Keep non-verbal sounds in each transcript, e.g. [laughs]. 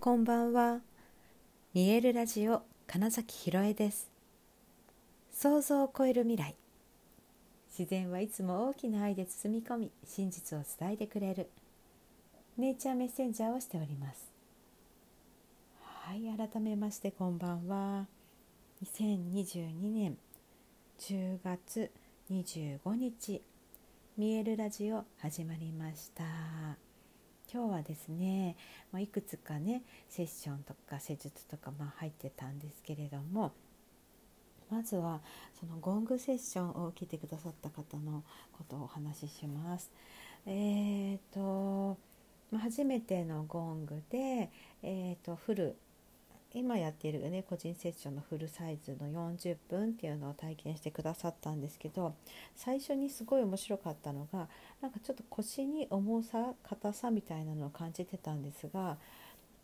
こんばんは。見えるラジオ金崎ひろえです。想像を超える未来。自然はいつも大きな愛で包み込み、真実を伝えてくれる。ネイチャーメッセンジャーをしております。はい、改めましてこんばんは。2022年10月25日、見えるラジオ始まりました。今日はですね、まあ、いくつかねセッションとか施術とかまあ入ってたんですけれどもまずはそのゴングセッションを受けてくださった方のことをお話しします。えーとま、初めてのゴングで、えーとフル今やっているね個人セッションのフルサイズの40分っていうのを体験してくださったんですけど最初にすごい面白かったのがなんかちょっと腰に重さ硬さみたいなのを感じてたんですが、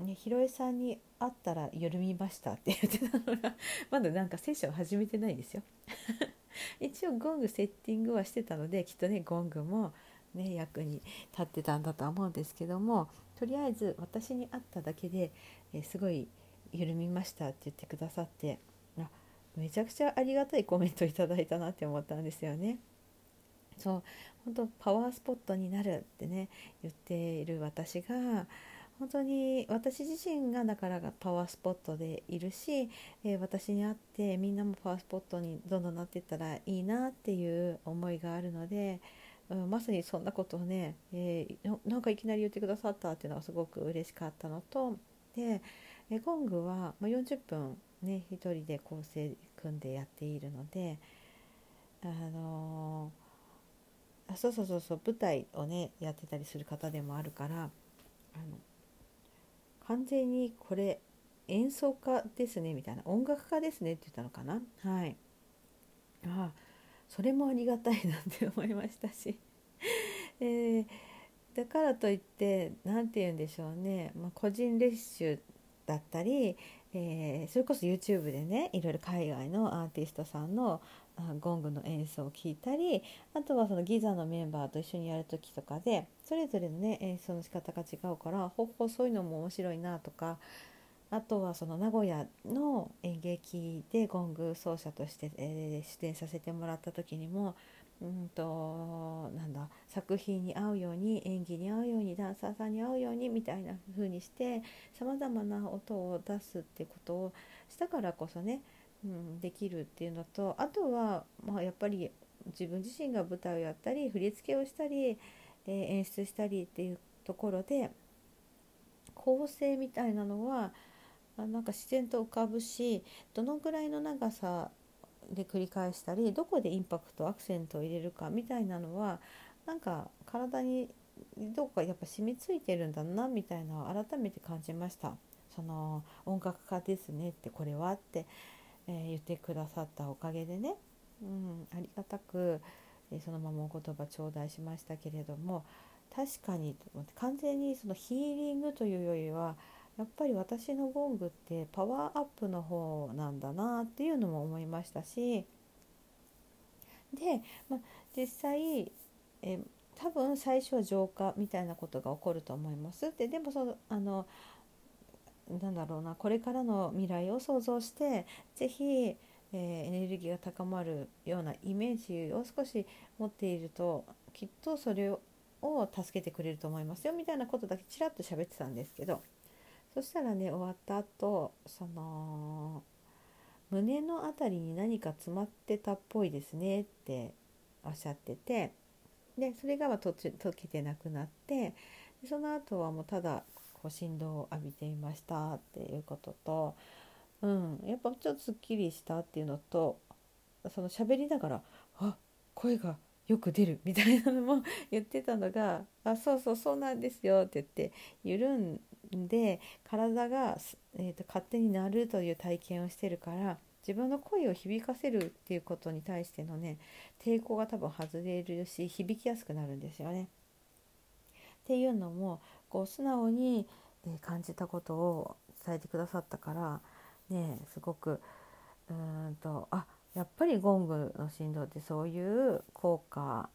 ね、ひろえさんに会ったら緩みましたって言ってたのが [laughs] まだなんかセッション始めてないんですよ。[laughs] 一応ゴングセッティングはしてたのできっとねゴングもね役に立ってたんだとは思うんですけどもとりあえず私に会っただけで、えすごい緩みましたって言ってくださってあめちゃくちゃありがたいコメントいただいたなって思ったんですよね。そう本当パワースポットになるってね言っている私が本当に私自身がだからがパワースポットでいるし、えー私に会ってみんなもパワースポットにどんどんなっていったらいいなっていう思いがあるので、うん、まさにそんなことをね、えーなんかいきなり言ってくださったっていうのがすごく嬉しかったのとでえゴングは40分ね一人で構成組んでやっているのであのーあそうそうそうそう舞台をねやってたりする方でもあるからあの完全にこれ演奏家ですねみたいな音楽家ですねって言ったのかな。はい。ああそれもありがたいなって思いましたし、[laughs] えーだからといって何て言うんでしょうね、まあ、個人レッシュだったり、えーそれこそ YouTube でねいろいろ海外のアーティストさんのゴングの演奏を聞いたりあとはそのギザのメンバーと一緒にやる時とかでそれぞれのね演奏の仕方が違うからほほそういうのも面白いなとかあとはその名古屋の演劇でゴング奏者として、えー出演させてもらった時にもうんとなんだ作品に合うように演技に合うようにダンサーさんに合うようにみたいな風にしてさまざまな音を出すってことをしたからこそね、うん、できるっていうのとあとは、まあ、やっぱり自分自身が舞台をやったり振り付けをしたり、えー演出したりっていうところで構成みたいなのはあなんか自然と浮かぶしどのぐらいの長さで繰り返したりどこでインパクトアクセントを入れるかみたいなのはなんか体にどこかやっぱ染みついてるんだなみたいな改めて感じました。その音楽家ですねってこれはって、えー言ってくださったおかげでね、うん、ありがたく、えーそのままお言葉頂戴しましたけれども確かに完全にそのヒーリングというよりはやっぱり私のゴングってパワーアップの方なんだなっていうのも思いましたしで、まあ、実際え多分最初は浄化みたいなことが起こると思います。ででもそのあのなんだろうなこれからの未来を想像して是非、えーエネルギーが高まるようなイメージを少し持っているときっとそれを助けてくれると思いますよみたいなことだけちらっと喋ってたんですけどそしたらね終わった後その胸のあたりに何か詰まってたっぽいですねっておっしゃっててでそれがま途中溶けてなくなってでその後はもうただこう振動を浴びていましたっていうことと、うん、やっぱちょっとすっきりしたっていうのとその喋りながら「あ声がよく出る」みたいなのも言ってたのが「あそうそうそうなんですよ」って言って緩んで体が、えーと勝手になるという体験をしてるから自分の声を響かせるっていうことに対してのね抵抗が多分外れるし響きやすくなるんですよね。っていうのもこう素直に、え感じたことを伝えてくださったからねすごくうーんとあやっぱりゴングの振動ってそういう効果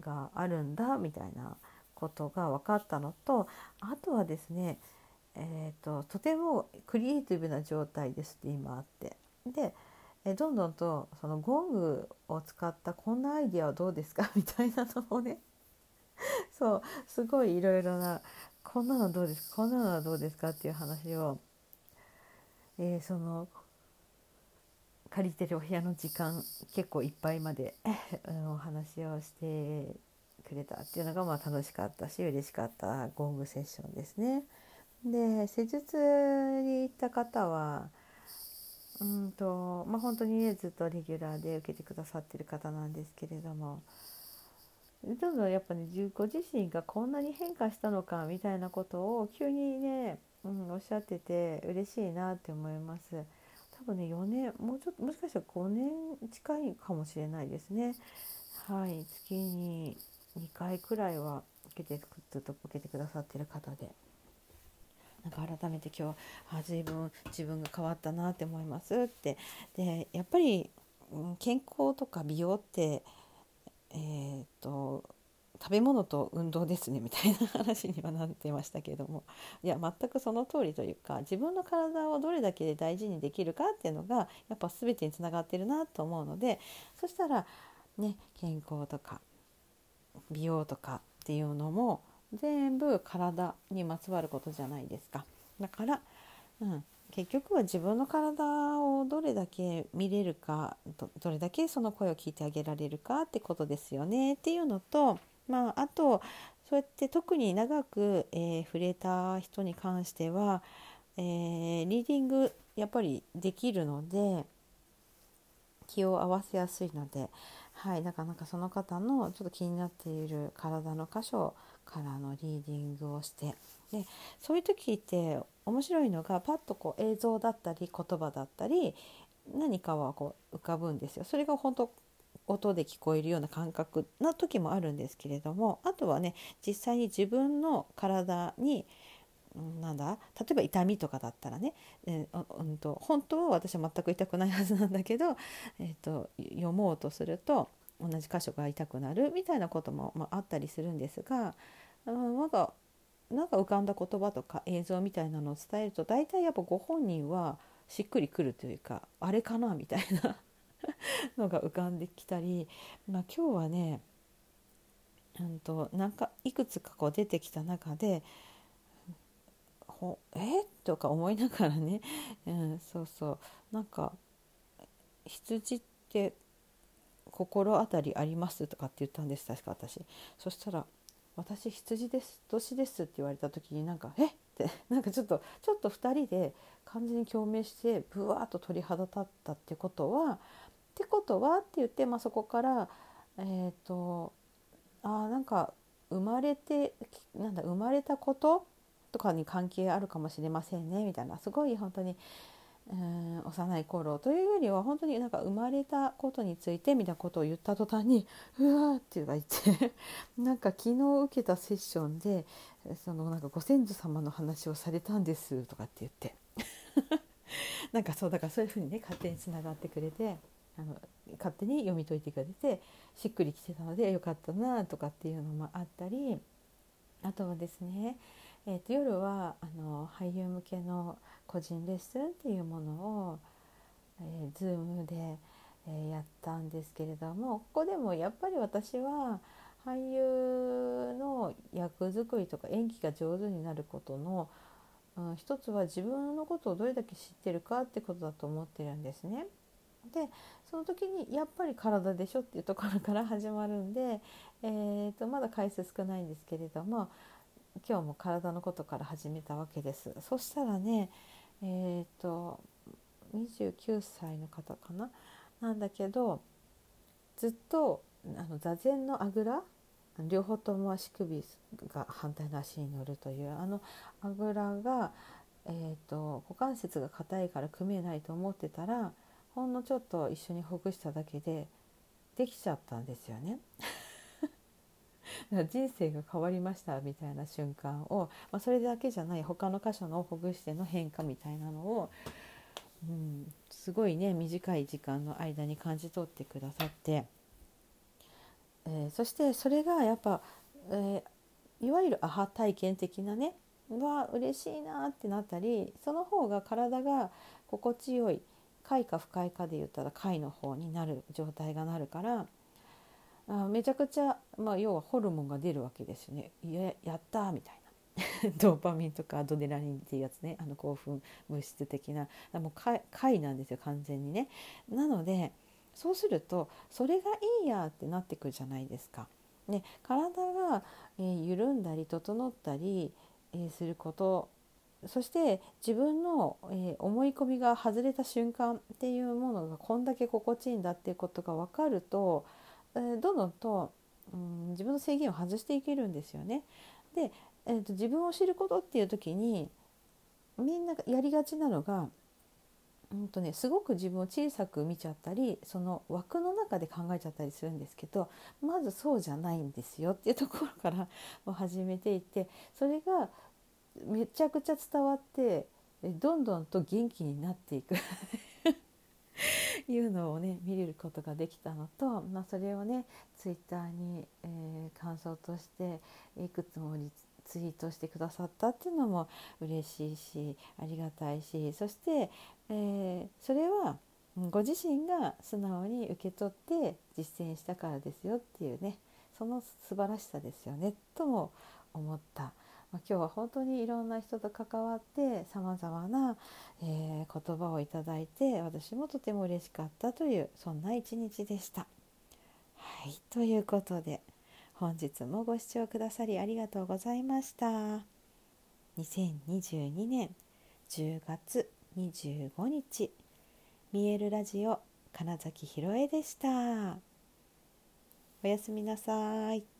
があるんだみたいなことが分かったのとあとはですね、えーと、とてもクリエイティブな状態ですって今あって。で、えどんどんとそのゴングを使ったこんなアイディアはどうですか？みたいなのをね。[laughs] そうすごいいろいろなこんなのどうですかこんなのはどうですかっていう話を、えー、その借りてるお部屋の時間結構いっぱいまで [laughs] お話をしてくれたっていうのがまあ楽しかったし嬉しかったゴングセッションですね。で施術に行った方はうんとまあ本当にねずっとレギュラーで受けてくださってる方なんですけれどもどんどんやっぱねご自身がこんなに変化したのかみたいなことを急にね、うん、おっしゃってて嬉しいなって思います。多分ね4年もうちょっともしかしたら5年近いかもしれないですね。はい月に2回くらいは受けてずっと受けてくださってる方で。なんか改めて今日あ随分自分が変わったなって思いますってでやっぱり健康とか美容ってえーと、食べ物と運動ですねみたいな話にはなってましたけどもいや全くその通りというか自分の体をどれだけで大事にできるかっていうのがやっぱ全てにつながってるなと思うのでそしたらね健康とか美容とかっていうのも全部体にまつわることじゃないですか。だから、うん、結局は自分の体をどれだけ見れるかどれだけその声を聞いてあげられるかってことですよねっていうのと、まあ、あとそうやって特に長く、えー、触れた人に関しては、えー、リーディングやっぱりできるので気を合わせやすいので、はい、なかなかその方のちょっと気になっている体の箇所からのリーディングをしてでそういう時って面白いのがパッとこう映像だったり言葉だったり何かはこう浮かぶんですよ。それが本当音で聞こえるような感覚な時もあるんですけれどもあとはね実際に自分の体になんだ例えば痛みとかだったらね、えーうんと、本当は私は全く痛くないはずなんだけど、えーと、読もうとすると同じ箇所が痛くなるみたいなことも、まあ、あったりするんですが、うん、なんかなんか浮かんだ言葉とか映像みたいなのを伝えると大体やっぱご本人はしっくりくるというかあれかなみたいな [laughs] のが浮かんできたり、まあ、今日はね、うんと、なんかいくつかこう出てきた中で「ほえ？とか思いながらね、うん、そうそう。なんか羊って心当たりありますとかって言ったんです確か私。そしたら私羊です年です」って言われた時になんか「え？っ? [laughs]」てなんかちょっとちょっと2人で完全に共鳴してブワーッと鳥肌立ったってことはってことはって言って、まあ、そこからえっ、ー、とあなんか生まれてなんだ生まれたこととかに関係あるかもしれませんねみたいなすごい本当にうん幼い頃というよりは本当になんか生まれたことについてみたいなことを言った途端に「うわー」って言われて [laughs] なんか昨日受けたセッションでそのなんかご先祖様の話をされたんですとかって言って。[laughs] なんかそうだからそういうふうにね勝手につながってくれてあの勝手に読み解いてくれてしっくりきてたのでよかったなとかっていうのもあったり。あとはですね、えー、と夜はあの俳優向けの個人レッスンっていうものを、えー、Zoom で、えー、やったんですけれどもここでもやっぱり私は俳優の役作りとか演技が上手になることの、うん、一つは自分のことをどれだけ知ってるかってことだと思ってるんですね。でその時にやっぱり体でしょっていうところから始まるんで、えーと、まだ回数少ないんですけれども今日も体のことから始めたわけです。そしたらねえっ、ー、と29歳の方かな？なんだけどずっとあの座禅のあぐら両方とも足首が反対の足に乗るというあのあぐらが、えーと、股関節が硬いから組めないと思ってたらほんのちょっと一緒にほぐしただけでできちゃったんですよね。[laughs] 人生が変わりましたみたいな瞬間を、まあ、それだけじゃない他の箇所のほぐしての変化みたいなのを、うん、すごいね短い時間の間に感じ取ってくださって、えー、そしてそれがやっぱ、えー、いわゆるアハ体験的なねわ嬉しいなってなったりその方が体が心地よい快か不快かで言ったら快の方になる状態がなるからあめちゃくちゃ、まあ、要はホルモンが出るわけですよね。ややったみたいな [laughs] ドーパミンとかアドレナリンっていうやつねあの興奮物質的なもう快なんですよ完全にね。なのでそうするとそれがいいやってなってくるじゃないですか。ね、体が、えー、緩んだり整ったり、えー、することそして自分の、えー、思い込みが外れた瞬間っていうものがこんだけ心地いいんだっていうことが分かると、えー、どんどんと、うん、自分の制限を外していけるんですよね。で、えーと、自分を知ることっていう時にみんなやりがちなのが、うんとね、すごく自分を小さく見ちゃったりその枠の中で考えちゃったりするんですけどまずそうじゃないんですよっていうところから [laughs] 始めていてそれがめちゃくちゃ伝わってどんどんと元気になっていく [laughs] いうのをね見れることができたのと、まあ、それをねツイッターに、えー、感想としていくつもツイートしてくださったっていうのも嬉しいしありがたいしそして、えー、それはご自身が素直に受け取って実践したからですよっていうねその素晴らしさですよねとも思った。まあ、今日は本当にいろんな人と関わってさまざまな、えー、言葉をいただいて私もとても嬉しかったというそんな一日でした。はいということで本日もご視聴くださりありがとうございました。2022年10月25日見えるラジオ金崎ひろえでした。おやすみなさい。